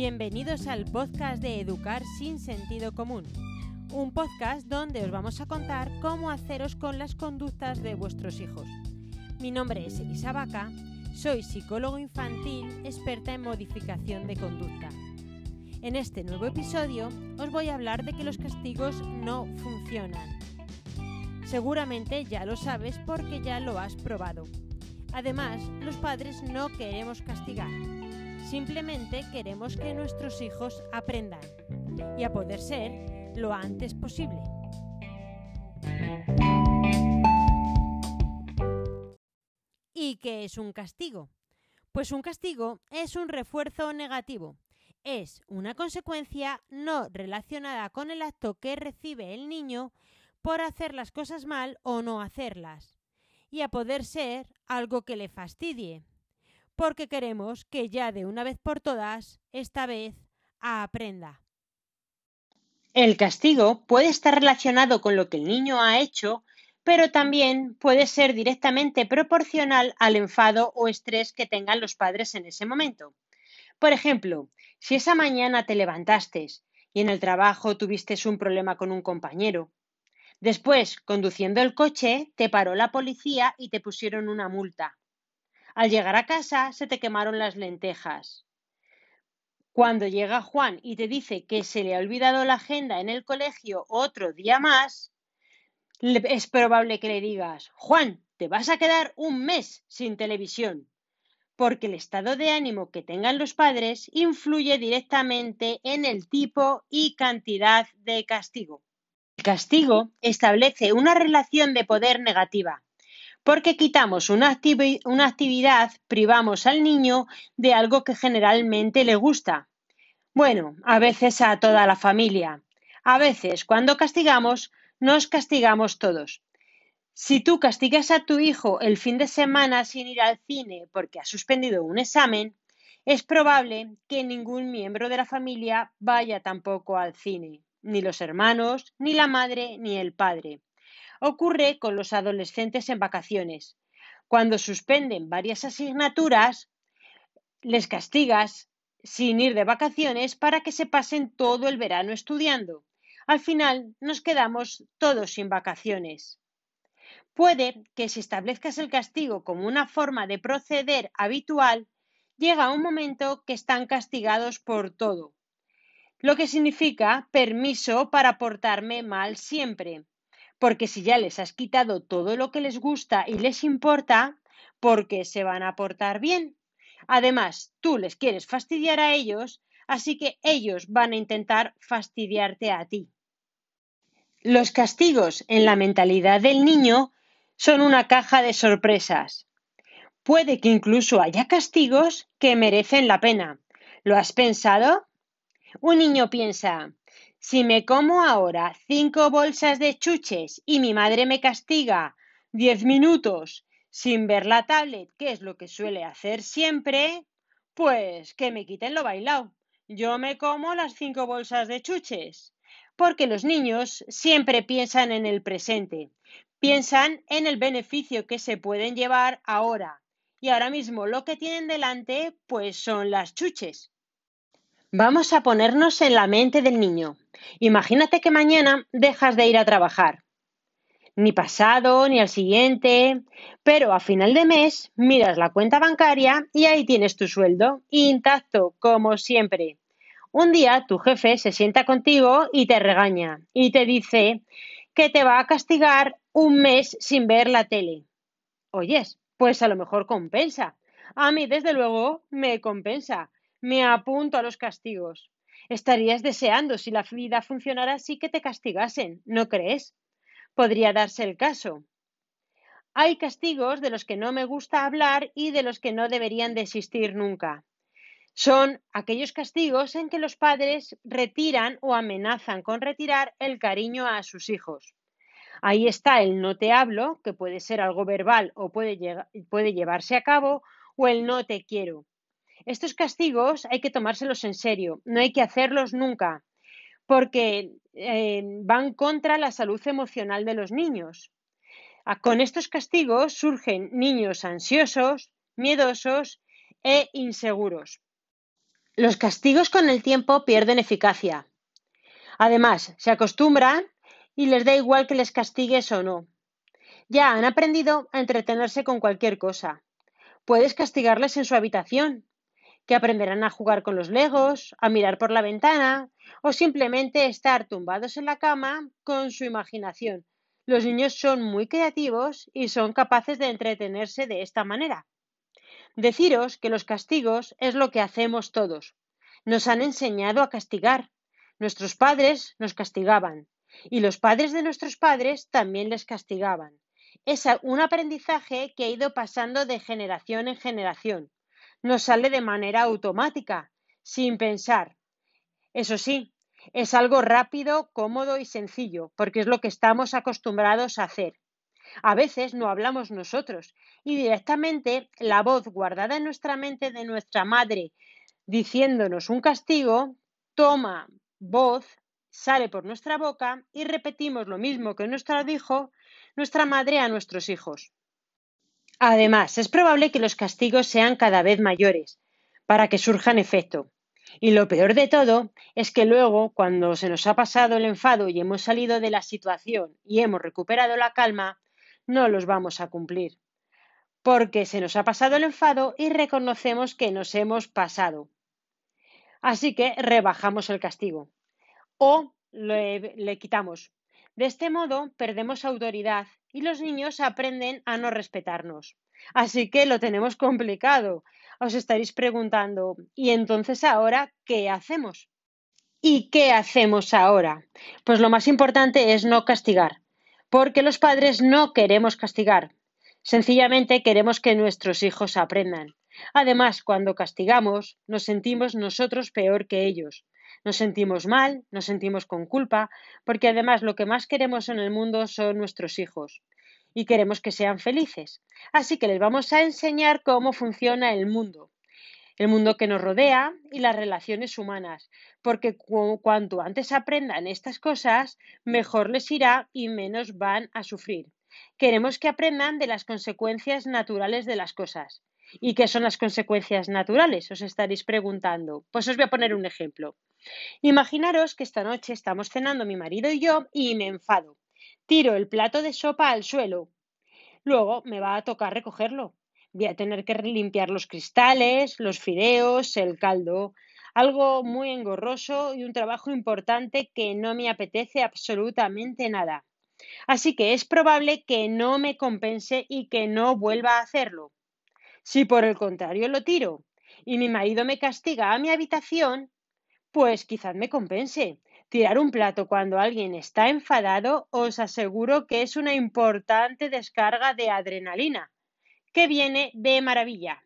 Bienvenidos al podcast de Educar sin sentido común, un podcast donde os vamos a contar cómo haceros con las conductas de vuestros hijos. Mi nombre es Elisa Vaca, soy psicólogo infantil experta en modificación de conducta. En este nuevo episodio os voy a hablar de que los castigos no funcionan. Seguramente ya lo sabes porque ya lo has probado. Además, los padres no queremos castigar, simplemente queremos que nuestros hijos aprendan y a poder ser lo antes posible. ¿Y qué es un castigo? Pues un castigo es un refuerzo negativo. Es una consecuencia no relacionada con el acto que recibe el niño por hacer las cosas mal o no hacerlas. Y a poder ser algo que le fastidie. Porque queremos que ya de una vez por todas, esta vez, aprenda. El castigo puede estar relacionado con lo que el niño ha hecho pero también puede ser directamente proporcional al enfado o estrés que tengan los padres en ese momento. Por ejemplo, si esa mañana te levantaste y en el trabajo tuviste un problema con un compañero, después, conduciendo el coche, te paró la policía y te pusieron una multa. Al llegar a casa se te quemaron las lentejas. Cuando llega Juan y te dice que se le ha olvidado la agenda en el colegio otro día más, es probable que le digas, Juan, te vas a quedar un mes sin televisión, porque el estado de ánimo que tengan los padres influye directamente en el tipo y cantidad de castigo. El castigo establece una relación de poder negativa, porque quitamos una, una actividad, privamos al niño de algo que generalmente le gusta. Bueno, a veces a toda la familia. A veces, cuando castigamos, nos castigamos todos. Si tú castigas a tu hijo el fin de semana sin ir al cine porque ha suspendido un examen, es probable que ningún miembro de la familia vaya tampoco al cine, ni los hermanos, ni la madre, ni el padre. Ocurre con los adolescentes en vacaciones. Cuando suspenden varias asignaturas, les castigas sin ir de vacaciones para que se pasen todo el verano estudiando al final nos quedamos todos sin vacaciones. Puede que si establezcas el castigo como una forma de proceder habitual, llega un momento que están castigados por todo, lo que significa permiso para portarme mal siempre, porque si ya les has quitado todo lo que les gusta y les importa, ¿por qué se van a portar bien? Además, tú les quieres fastidiar a ellos, así que ellos van a intentar fastidiarte a ti. Los castigos en la mentalidad del niño son una caja de sorpresas. Puede que incluso haya castigos que merecen la pena. ¿Lo has pensado? Un niño piensa, si me como ahora cinco bolsas de chuches y mi madre me castiga diez minutos sin ver la tablet, que es lo que suele hacer siempre, pues que me quiten lo bailado. Yo me como las cinco bolsas de chuches porque los niños siempre piensan en el presente, piensan en el beneficio que se pueden llevar ahora. Y ahora mismo lo que tienen delante, pues son las chuches. Vamos a ponernos en la mente del niño. Imagínate que mañana dejas de ir a trabajar. Ni pasado, ni al siguiente, pero a final de mes miras la cuenta bancaria y ahí tienes tu sueldo, intacto, como siempre. Un día tu jefe se sienta contigo y te regaña y te dice que te va a castigar un mes sin ver la tele. Oyes, pues a lo mejor compensa. A mí, desde luego, me compensa. Me apunto a los castigos. Estarías deseando, si la vida funcionara así, que te castigasen, ¿no crees? Podría darse el caso. Hay castigos de los que no me gusta hablar y de los que no deberían de existir nunca. Son aquellos castigos en que los padres retiran o amenazan con retirar el cariño a sus hijos. Ahí está el no te hablo, que puede ser algo verbal o puede, llevarse a cabo, o el no te quiero. Estos castigos hay que tomárselos en serio, no hay que hacerlos nunca, porque eh, van contra la salud emocional de los niños. Con estos castigos surgen niños ansiosos, miedosos e inseguros. Los castigos con el tiempo pierden eficacia. Además, se acostumbran y les da igual que les castigues o no. Ya han aprendido a entretenerse con cualquier cosa. Puedes castigarles en su habitación, que aprenderán a jugar con los legos, a mirar por la ventana o simplemente estar tumbados en la cama con su imaginación. Los niños son muy creativos y son capaces de entretenerse de esta manera. Deciros que los castigos es lo que hacemos todos. Nos han enseñado a castigar. Nuestros padres nos castigaban y los padres de nuestros padres también les castigaban. Es un aprendizaje que ha ido pasando de generación en generación. Nos sale de manera automática, sin pensar. Eso sí, es algo rápido, cómodo y sencillo, porque es lo que estamos acostumbrados a hacer. A veces no hablamos nosotros y directamente la voz guardada en nuestra mente de nuestra madre diciéndonos un castigo toma voz, sale por nuestra boca y repetimos lo mismo que nuestra dijo nuestra madre a nuestros hijos. Además, es probable que los castigos sean cada vez mayores para que surjan efecto. Y lo peor de todo es que luego, cuando se nos ha pasado el enfado y hemos salido de la situación y hemos recuperado la calma, no los vamos a cumplir. Porque se nos ha pasado el enfado y reconocemos que nos hemos pasado. Así que rebajamos el castigo o le, quitamos. De este modo perdemos autoridad y los niños aprenden a no respetarnos. Así que lo tenemos complicado. Os estaréis preguntando, ¿y entonces ahora qué hacemos? ¿Y qué hacemos ahora? Pues lo más importante es no castigar, porque los padres no queremos castigar. Sencillamente queremos que nuestros hijos aprendan. Además, cuando castigamos, nos sentimos nosotros peor que ellos. Nos sentimos mal, nos sentimos con culpa, porque además lo que más queremos en el mundo son nuestros hijos y queremos que sean felices. Así que les vamos a enseñar cómo funciona el mundo, el mundo que nos rodea y las relaciones humanas, porque cuanto antes aprendan estas cosas, mejor les irá y menos van a sufrir. Queremos que aprendan de las consecuencias naturales de las cosas. ¿Y qué son las consecuencias naturales? Os estaréis preguntando. Pues os voy a poner un ejemplo. Imaginaros que esta noche estamos cenando mi marido y yo y me enfado. Tiro el plato de sopa al suelo. Luego me va a tocar recogerlo. Voy a tener que limpiar los cristales, los fideos, el caldo. Algo muy engorroso y un trabajo importante que no me apetece absolutamente nada. Así que es probable que no me compense y que no vuelva a hacerlo. Si por el contrario lo tiro y mi marido me castiga a mi habitación, pues quizás me compense. Tirar un plato cuando alguien está enfadado os aseguro que es una importante descarga de adrenalina, que viene de maravilla.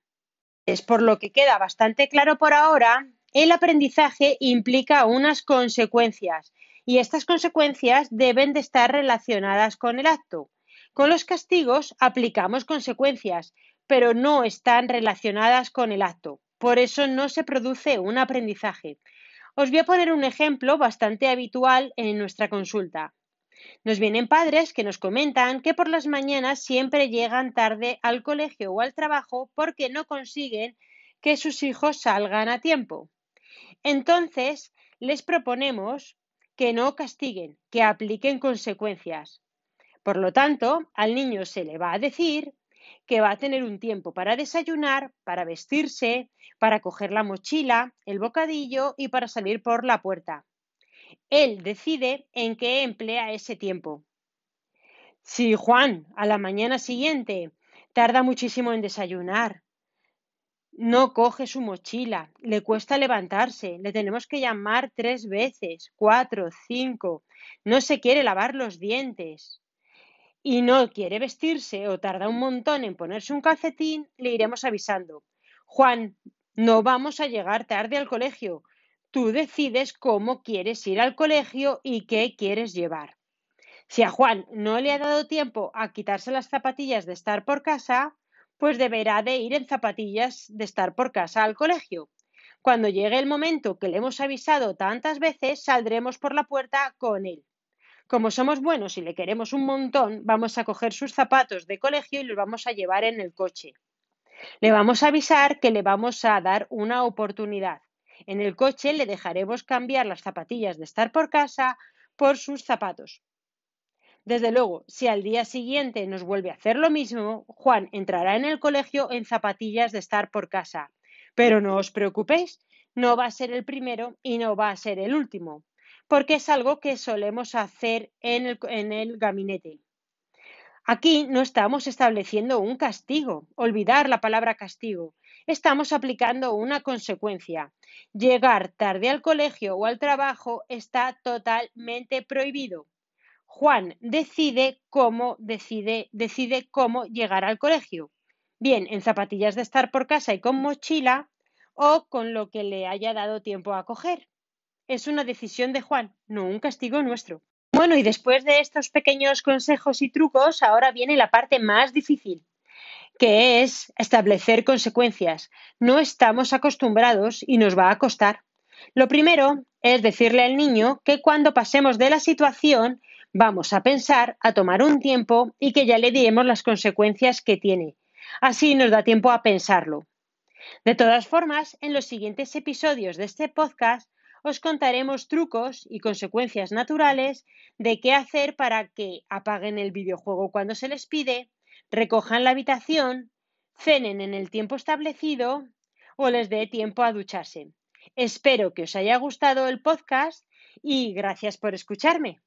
Es por lo que queda bastante claro por ahora, el aprendizaje implica unas consecuencias y estas consecuencias deben de estar relacionadas con el acto. Con los castigos aplicamos consecuencias, pero no están relacionadas con el acto. Por eso no se produce un aprendizaje. Os voy a poner un ejemplo bastante habitual en nuestra consulta. Nos vienen padres que nos comentan que por las mañanas siempre llegan tarde al colegio o al trabajo porque no consiguen que sus hijos salgan a tiempo. Entonces, les proponemos que no castiguen, que apliquen consecuencias. Por lo tanto, al niño se le va a decir que va a tener un tiempo para desayunar, para vestirse, para coger la mochila, el bocadillo y para salir por la puerta. Él decide en qué emplea ese tiempo. Si Juan a la mañana siguiente tarda muchísimo en desayunar, no coge su mochila, le cuesta levantarse, le tenemos que llamar tres veces, cuatro, cinco, no se quiere lavar los dientes, y no quiere vestirse o tarda un montón en ponerse un calcetín, le iremos avisando. Juan, no vamos a llegar tarde al colegio. Tú decides cómo quieres ir al colegio y qué quieres llevar. Si a Juan no le ha dado tiempo a quitarse las zapatillas de estar por casa, pues deberá de ir en zapatillas de estar por casa al colegio. Cuando llegue el momento que le hemos avisado tantas veces, saldremos por la puerta con él. Como somos buenos y le queremos un montón, vamos a coger sus zapatos de colegio y los vamos a llevar en el coche. Le vamos a avisar que le vamos a dar una oportunidad. En el coche le dejaremos cambiar las zapatillas de estar por casa por sus zapatos. Desde luego, si al día siguiente nos vuelve a hacer lo mismo, Juan entrará en el colegio en zapatillas de estar por casa. Pero no os preocupéis, no va a ser el primero y no va a ser el último, porque es algo que solemos hacer en el, en el gabinete. Aquí no estamos estableciendo un castigo, olvidar la palabra castigo. Estamos aplicando una consecuencia. Llegar tarde al colegio o al trabajo está totalmente prohibido. Juan decide cómo decide, decide cómo llegar al colegio. Bien, en zapatillas de estar por casa y con mochila o con lo que le haya dado tiempo a coger. Es una decisión de Juan, no un castigo nuestro. Bueno, y después de estos pequeños consejos y trucos, ahora viene la parte más difícil, que es establecer consecuencias. No estamos acostumbrados y nos va a costar. Lo primero es decirle al niño que cuando pasemos de la situación Vamos a pensar, a tomar un tiempo y que ya le diremos las consecuencias que tiene. Así nos da tiempo a pensarlo. De todas formas, en los siguientes episodios de este podcast os contaremos trucos y consecuencias naturales de qué hacer para que apaguen el videojuego cuando se les pide, recojan la habitación, cenen en el tiempo establecido o les dé tiempo a ducharse. Espero que os haya gustado el podcast y gracias por escucharme.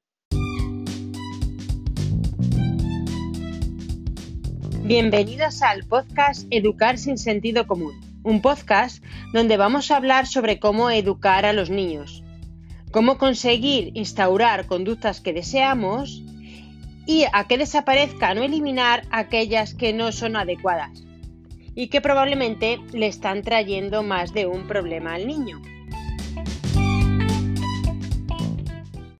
Bienvenidos al podcast Educar sin sentido común, un podcast donde vamos a hablar sobre cómo educar a los niños, cómo conseguir instaurar conductas que deseamos y a que desaparezcan o eliminar aquellas que no son adecuadas y que probablemente le están trayendo más de un problema al niño.